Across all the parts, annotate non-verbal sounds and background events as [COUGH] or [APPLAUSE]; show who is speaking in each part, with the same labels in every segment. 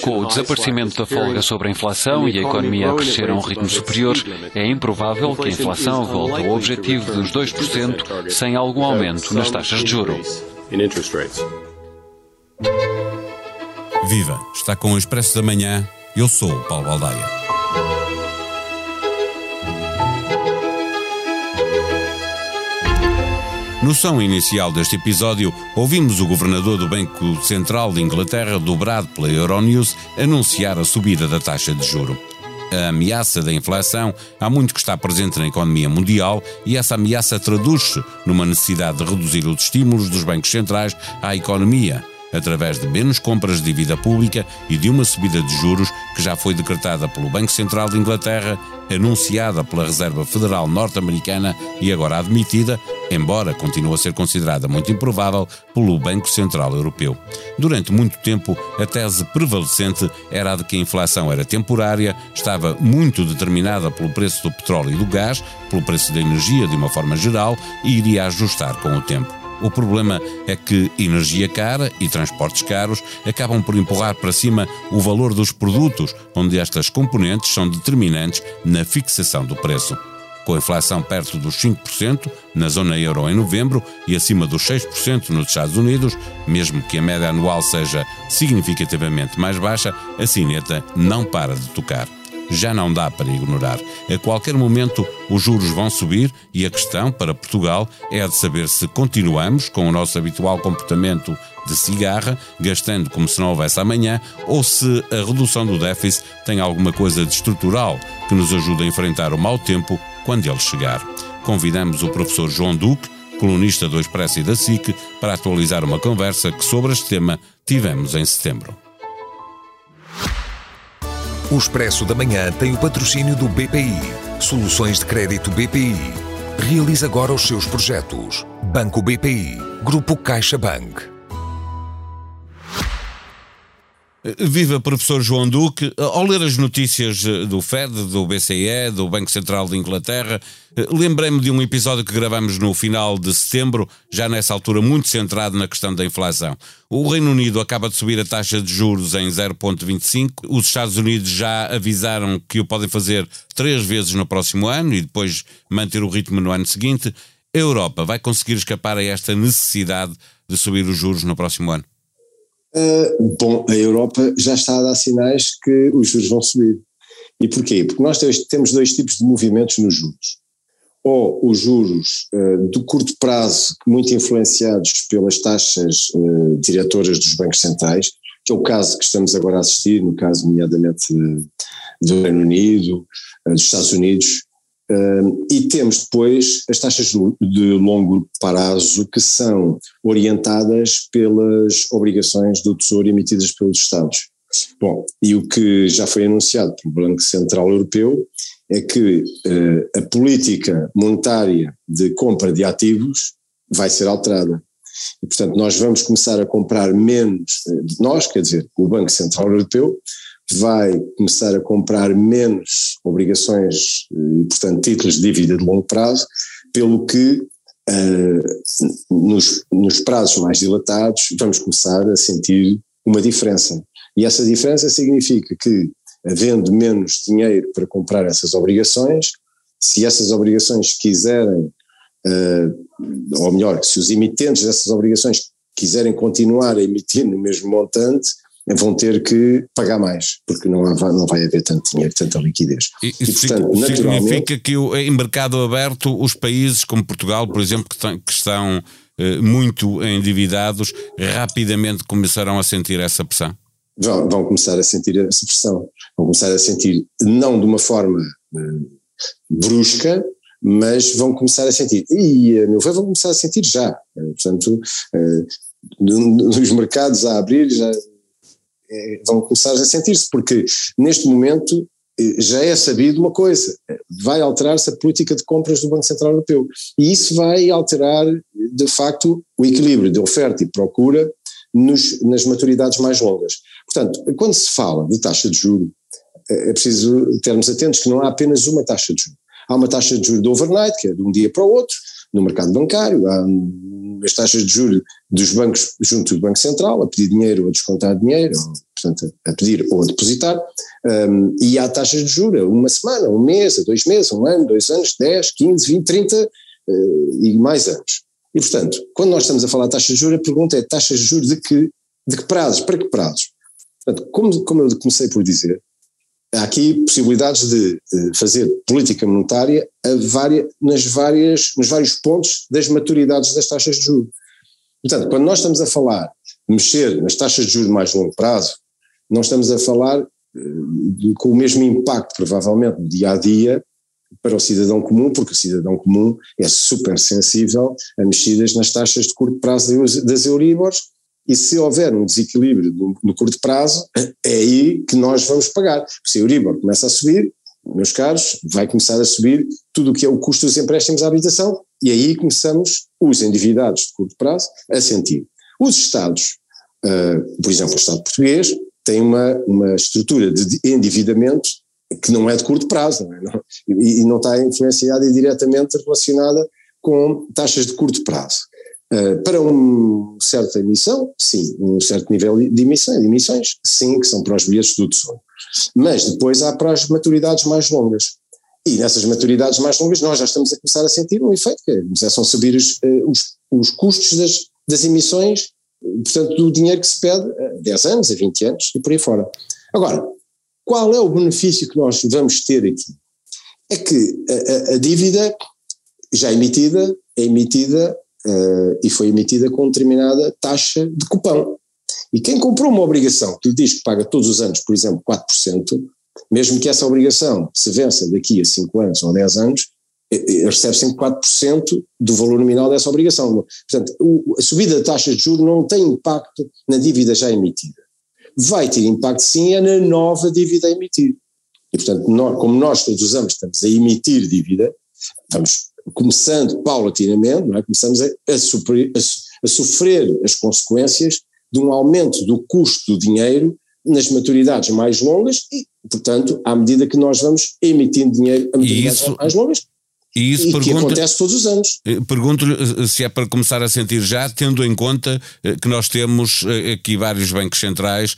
Speaker 1: Com o desaparecimento da folga sobre a inflação e a economia a crescer a um ritmo superior, é improvável que a inflação volte ao objetivo dos 2% sem algum aumento nas taxas de juro.
Speaker 2: Viva! Está com o Expresso da Manhã. Eu sou o Paulo Baldaia. No som inicial deste episódio, ouvimos o governador do Banco Central de Inglaterra, dobrado pela Euronews, anunciar a subida da taxa de juro. A ameaça da inflação há muito que está presente na economia mundial e essa ameaça traduz-se numa necessidade de reduzir os estímulos dos bancos centrais à economia, através de menos compras de dívida pública e de uma subida de juros que já foi decretada pelo Banco Central de Inglaterra, anunciada pela Reserva Federal Norte-Americana e agora admitida, embora continue a ser considerada muito improvável, pelo Banco Central Europeu. Durante muito tempo, a tese prevalecente era a de que a inflação era temporária, estava muito determinada pelo preço do petróleo e do gás, pelo preço da energia de uma forma geral e iria ajustar com o tempo. O problema é que energia cara e transportes caros acabam por empurrar para cima o valor dos produtos, onde estas componentes são determinantes na fixação do preço. Com a inflação perto dos 5% na zona euro em novembro e acima dos 6% nos Estados Unidos, mesmo que a média anual seja significativamente mais baixa, a sineta não para de tocar já não dá para ignorar. A qualquer momento os juros vão subir e a questão para Portugal é de saber se continuamos com o nosso habitual comportamento de cigarra, gastando como se não houvesse amanhã, ou se a redução do déficit tem alguma coisa de estrutural que nos ajude a enfrentar o mau tempo quando ele chegar. Convidamos o professor João Duque, colunista do Expresso e da SIC, para atualizar uma conversa que sobre este tema tivemos em setembro.
Speaker 3: O Expresso da Manhã tem o patrocínio do BPI. Soluções de crédito BPI. Realize agora os seus projetos. Banco BPI. Grupo CaixaBank.
Speaker 2: Viva professor João Duque. Ao ler as notícias do Fed, do BCE, do Banco Central de Inglaterra, lembrei-me de um episódio que gravamos no final de setembro, já nessa altura muito centrado na questão da inflação. O Reino Unido acaba de subir a taxa de juros em 0,25. Os Estados Unidos já avisaram que o podem fazer três vezes no próximo ano e depois manter o ritmo no ano seguinte. A Europa vai conseguir escapar a esta necessidade de subir os juros no próximo ano?
Speaker 4: Uh, bom, a Europa já está a dar sinais que os juros vão subir. E porquê? Porque nós temos dois tipos de movimentos nos juros. Ou os juros uh, de curto prazo, muito influenciados pelas taxas uh, diretoras dos bancos centrais, que é o caso que estamos agora a assistir, no caso nomeadamente do Reino Unido, dos Estados Unidos, Uh, e temos depois as taxas de longo prazo que são orientadas pelas obrigações do Tesouro emitidas pelos Estados. Bom, e o que já foi anunciado pelo Banco Central Europeu é que uh, a política monetária de compra de ativos vai ser alterada. E, portanto, nós vamos começar a comprar menos, eh, nós, quer dizer, o Banco Central Europeu, vai começar a comprar menos obrigações e, portanto, títulos de dívida de longo prazo, pelo que uh, nos, nos prazos mais dilatados vamos começar a sentir uma diferença. E essa diferença significa que, havendo menos dinheiro para comprar essas obrigações, se essas obrigações quiserem, uh, ou melhor, se os emitentes dessas obrigações quiserem continuar a emitir no mesmo montante, vão ter que pagar mais, porque não, há, não vai haver tanto dinheiro, tanta liquidez.
Speaker 2: E, e portanto, significa que em mercado aberto os países como Portugal, por exemplo, que, estão, que estão eh, muito endividados, rapidamente começarão a sentir essa pressão?
Speaker 4: Vão, vão, começar a sentir essa pressão, vão começar a sentir, não de uma forma eh, brusca, mas vão começar a sentir, e a meu ver vão começar a sentir já, portanto, eh, nos mercados a abrir já vão começar a sentir-se, porque neste momento eh, já é sabido uma coisa, vai alterar-se a política de compras do Banco Central Europeu. E isso vai alterar de facto o equilíbrio de oferta e procura nos, nas maturidades mais longas. Portanto, quando se fala de taxa de juro, é, é preciso termos atentos que não há apenas uma taxa de juro. Há uma taxa de juro de overnight, que é de um dia para o outro, no mercado bancário, há as taxas de juros dos bancos junto do Banco Central, a pedir dinheiro ou a descontar dinheiro, portanto, a pedir ou a depositar, um, e há taxas de juros uma semana, um mês, dois meses, um ano, dois anos, 10, 15, 20, 30 uh, e mais anos. E, portanto, quando nós estamos a falar de taxas de juros, a pergunta é taxas de juros de que, de que prazos, para que prazos? Portanto, como, como eu comecei por dizer, há aqui possibilidades de, de fazer política monetária várias, nas várias, nos vários pontos das maturidades das taxas de juros. Portanto, quando nós estamos a falar de mexer nas taxas de juros de mais longo prazo, não estamos a falar de, com o mesmo impacto, provavelmente, dia a dia, para o cidadão comum, porque o cidadão comum é super sensível a mexidas nas taxas de curto prazo das Euribors e se houver um desequilíbrio no, curto prazo, é aí que nós vamos pagar. Se a Euribor começa a subir, meus caros, vai começar a subir tudo o que é o custo dos empréstimos à habitação e aí começamos, os endividados de curto prazo, a sentir. Os Estados, uh, por exemplo, o Estado português, tem uma, uma estrutura de endividamento que não é de curto prazo não é? Não, e, e não está influenciada e diretamente relacionada com taxas de curto prazo. Uh, para uma certa emissão, sim, um certo nível de, emissão, de emissões, sim, que são para os bilhetes do Tesouro. Mas depois há para as maturidades mais longas. E nessas maturidades mais longas nós já estamos a começar a sentir um efeito, que é, começam a subir os, uh, os, os custos das, das emissões, portanto do dinheiro que se pede a 10 anos, a 20 anos e por aí fora. Agora, qual é o benefício que nós vamos ter aqui? É que a, a, dívida já emitida é emitida uh, e foi emitida com determinada taxa de cupão. E quem comprou uma obrigação que lhe diz que paga todos os anos, por exemplo, 4%, mesmo que essa obrigação se vença daqui a 5 anos ou 10 anos, recebe sempre 4% do valor nominal dessa obrigação. Portanto, a subida da taxa de juros não tem impacto na dívida já emitida. Vai ter impacto sim é na nova dívida a emitir. E portanto, nós, como nós todos os anos estamos a emitir dívida, vamos começando paulatinamente, não é? começamos a, a, sofrer, a, a sofrer as consequências de um aumento do custo do dinheiro nas maturidades mais longas e, portanto, à medida que nós vamos emitindo dinheiro a maturidades isso, mais longas, e isso e que acontece todos os anos.
Speaker 2: Eh, pergunto-lhe eh, se é para começar a sentir já, tendo em conta eh, que nós temos aqui vários bancos centrais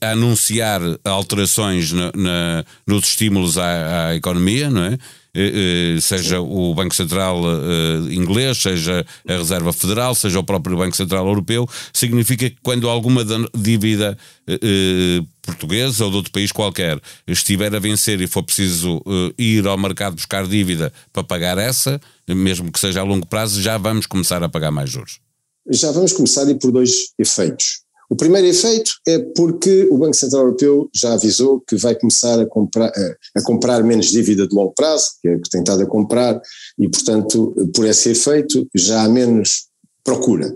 Speaker 2: a anunciar alterações na, na, nos estímulos à, à economia, não é? Eh, eh, seja o Banco Central eh, inglês, seja a Reserva Federal, seja o próprio Banco Central Europeu, significa que quando alguma dívida portuguesa ou de outro país qualquer estiver a vencer e for preciso ir ao mercado buscar dívida para pagar essa, mesmo que seja a longo prazo, já vamos começar a pagar mais juros.
Speaker 4: Já vamos começar e por dois efeitos. O primeiro efeito é porque o Banco Central Europeu já avisou que vai começar a comprar, a comprar menos dívida de longo prazo, que é que tem estado a comprar, e portanto, por esse efeito, já há menos procura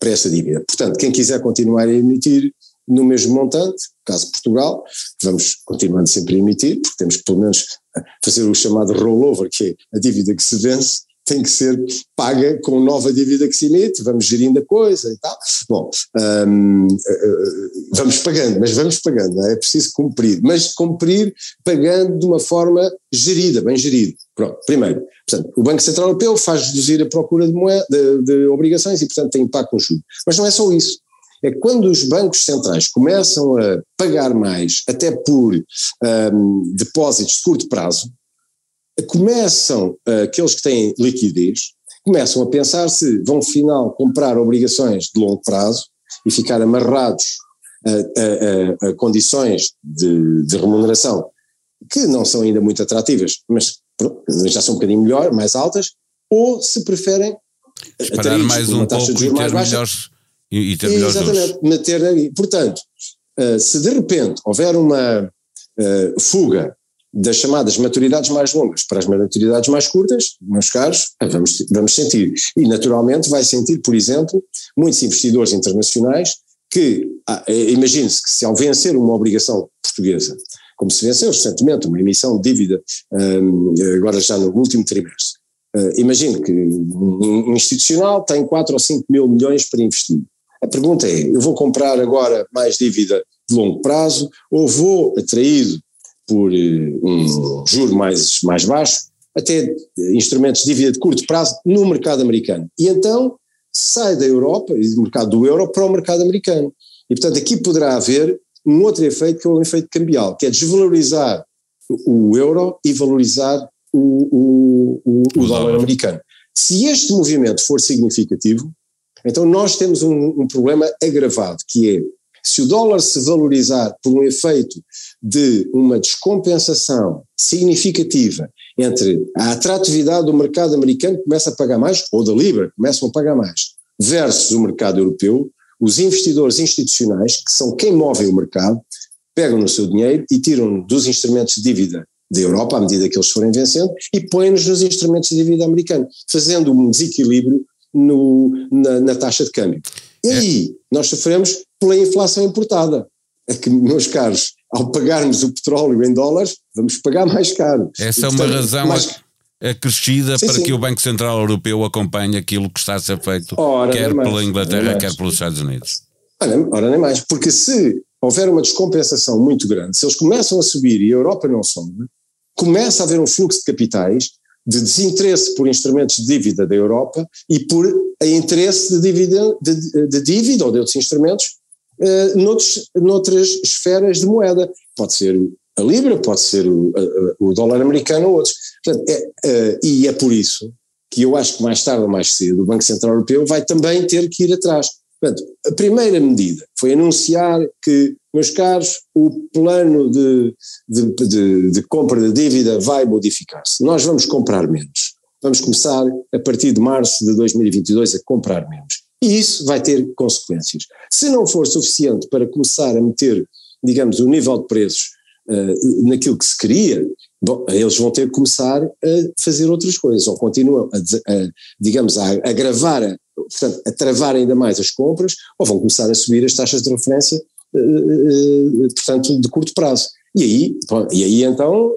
Speaker 4: para essa dívida. Portanto, quem quiser continuar a emitir no mesmo montante, caso Portugal, vamos continuando sempre a emitir, porque temos que pelo menos fazer o chamado rollover, que é a dívida que se vence, tem que ser paga com nova dívida que se emite, vamos gerindo a coisa e tal. Bom, um, eh, eh, vamos pagando, mas vamos pagando, é? é preciso cumprir, mas cumprir pagando de uma forma gerida, bem gerida. Pronto, primeiro, portanto, o Banco Central Europeu faz reduzir a procura de, moeda, de, de obrigações e, portanto, tem impacto no juros. Mas não é só isso é quando os bancos centrais começam a pagar mais, até por um, depósitos de curto prazo, começam, uh, aqueles que têm liquidez, começam a pensar se vão, final, comprar obrigações de longo prazo e ficar amarrados a, a, a, condições de, de, remuneração que não são ainda muito atrativas, mas já são um bocadinho melhor, mais altas, ou se preferem
Speaker 2: esperar mais um pouco e ter melhores e, ter melhores
Speaker 4: Exatamente, meter, portanto, uh, se de repente houver uma uh, fuga das chamadas maturidades mais longas para as maturidades mais curtas, meus caros, vamos, vamos sentir. E naturalmente vai sentir, por exemplo, muitos investidores internacionais que, ah, eh, imagine-se que se ao vencer uma obrigação portuguesa, como se venceu recentemente uma emissão de dívida, um, agora já no último trimestre, uh, imagine que um institucional tem 4 ou 5 mil milhões para investir. A pergunta é, eu vou comprar agora mais dívida de longo prazo ou vou, atraído por eh, um juro mais, mais baixo, até instrumentos de dívida de curto prazo no mercado americano. E então, sai da Europa e do mercado do euro para o mercado americano. E, portanto, aqui poderá haver um outro efeito que é o efeito cambial, que é desvalorizar o euro e valorizar o, o, o, o dólar americano. Se este movimento for significativo, então nós temos um, um, problema agravado, que é se o dólar se valorizar por um efeito de uma descompensação significativa entre a atratividade do mercado americano que começa a pagar mais, ou da Libra, começam a pagar mais, versus o mercado europeu, os investidores institucionais, que são quem move o mercado, pegam no seu dinheiro e tiram dos instrumentos de dívida da Europa, à medida que eles forem vencendo, e põem-nos nos instrumentos de dívida americano, fazendo um desequilíbrio no, na, na, taxa de câmbio. E aí nós sofremos pela inflação importada. É que, meus caros, ao pagarmos o petróleo em dólares, vamos pagar mais caro.
Speaker 2: Essa é uma portanto, razão mais... acrescida sim, para sim. que o Banco Central Europeu acompanhe aquilo que está a ser feito, ora, quer pela Inglaterra, quer pelos Estados Unidos.
Speaker 4: Ora, ora, nem mais, porque se houver uma descompensação muito grande, se eles começam a subir e a Europa não sobe, começa a haver um fluxo de capitais de desinteresse por instrumentos de dívida da Europa e por interesse de dívida, de, de dívida ou de outros instrumentos uh, noutros, noutras esferas de moeda. Pode ser a Libra, pode ser o, o dólar americano ou outros. Portanto, é, uh, e é por isso que eu acho que mais tarde ou mais cedo o Banco Central Europeu vai também ter que ir atrás. Portanto, a primeira medida foi anunciar que, meus caros, o plano de, de, de, de compra de dívida vai modificar-se. Nós vamos comprar menos. Vamos começar, a partir de março de 2022, a comprar menos. E isso vai ter consequências. Se não for suficiente para começar a meter, digamos, o nível de preços uh, naquilo que se queria, bom, eles vão ter que começar a fazer outras coisas, ou continuam, a, a digamos, a agravar portanto, a travar ainda mais as compras ou vão começar a subir as taxas de referência, eh, eh, portanto, de curto prazo. E aí, e aí então,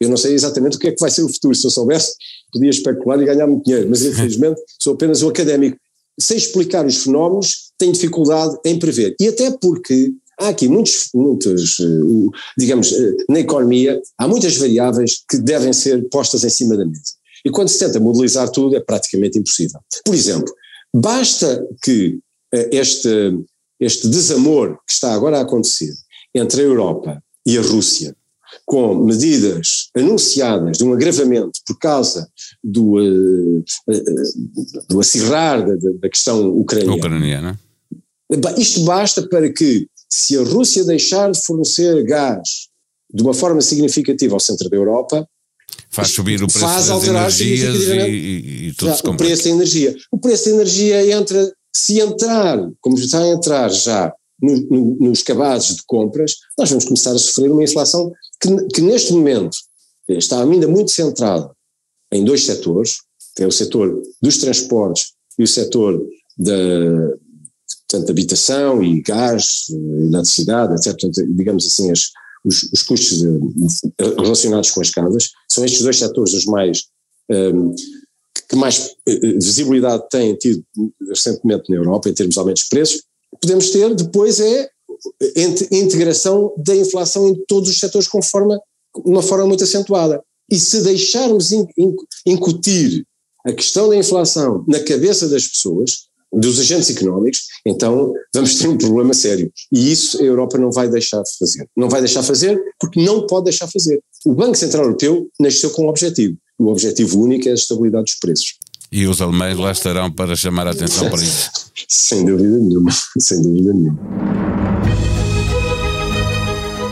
Speaker 4: eu não sei exatamente o que é que vai ser o futuro, se eu soubesse podia especular e ganhar muito dinheiro, mas infelizmente [LAUGHS] sou apenas um académico. Sem explicar os fenómenos, tenho dificuldade em prever. E até porque há aqui muitos, muitos, eh, digamos, na economia, há muitas variáveis que devem ser postas em cima da mesa. E quando se tenta modelizar tudo, é praticamente impossível. Por exemplo, basta que eh, este, este desamor que está agora a acontecer entre a Europa e a Rússia, com medidas anunciadas de um agravamento por causa do, uh, uh, do acirrar da, da questão ucraniana. ucraniana. Isto basta para que, se a Rússia deixar de fornecer gás de uma forma significativa ao centro da Europa,
Speaker 2: Faz subir o preço faz das energias e, e, e, tudo já, se
Speaker 4: O preço da energia. O preço da energia entra, se entrar, como está a entrar já no, no, nos cabazes de compras, nós vamos começar a sofrer uma inflação que, que neste momento está ainda muito centrada em dois setores, que é o setor dos transportes e o setor da portanto, habitação e gás, eletricidade, etc. Portanto, digamos assim, as, os, os custos de, relacionados com as casas, são estes dois setores os mais um, que mais eh, visibilidade têm tido recentemente na Europa em termos de aumentos de preços, podemos ter depois é a integração da inflação em todos os setores de uma forma muito acentuada. E se deixarmos incutir a questão da inflação na cabeça das pessoas, dos agentes económicos, então vamos ter um problema sério. E isso a Europa não vai deixar de fazer. Não vai deixar de fazer porque não pode deixar de fazer. O Banco Central Europeu nasceu com um objetivo. O objetivo único é a estabilidade dos preços.
Speaker 2: E os alemães lá estarão para chamar a atenção para isso. [LAUGHS]
Speaker 4: sem dúvida nenhuma, sem dúvida nenhuma.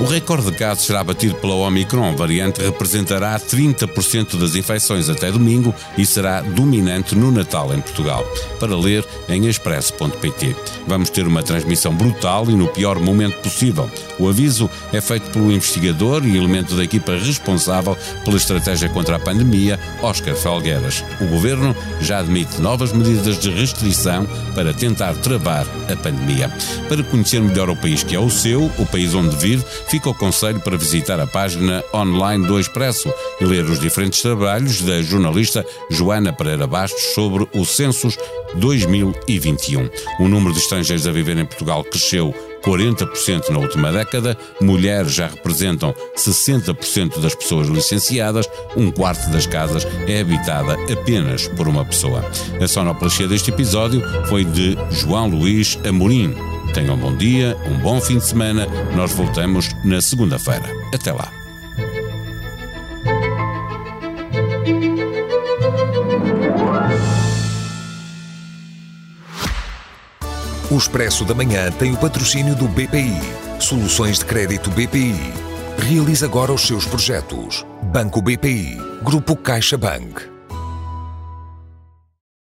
Speaker 2: O recorde de casos será batido pela Omicron. variante representará 30% das infecções até domingo e será dominante no Natal em Portugal. Para ler em expresso.pt. Vamos ter uma transmissão brutal e no pior momento possível. O aviso é feito pelo investigador e elemento da equipa responsável pela estratégia contra a pandemia, Oscar Felgueiras. O governo já admite novas medidas de restrição para tentar travar a pandemia. Para conhecer melhor o país que é o seu, o país onde vive, fica o conselho para visitar a página online do Expresso e ler os diferentes trabalhos da jornalista Joana Pereira Bastos sobre o Census 2021. O número de estrangeiros a viver em Portugal cresceu 40% na última década, mulheres já representam 60% das pessoas licenciadas, um quarto das casas é habitada apenas por uma pessoa. A sonoplastia deste episódio foi de João Luís Amorim. Tenham um bom dia, um bom fim de semana. Nós voltamos na segunda-feira. Até lá.
Speaker 3: O Expresso da Manhã tem o patrocínio do BPI. Soluções de crédito BPI. Realize agora os seus projetos. Banco BPI. Grupo CaixaBank.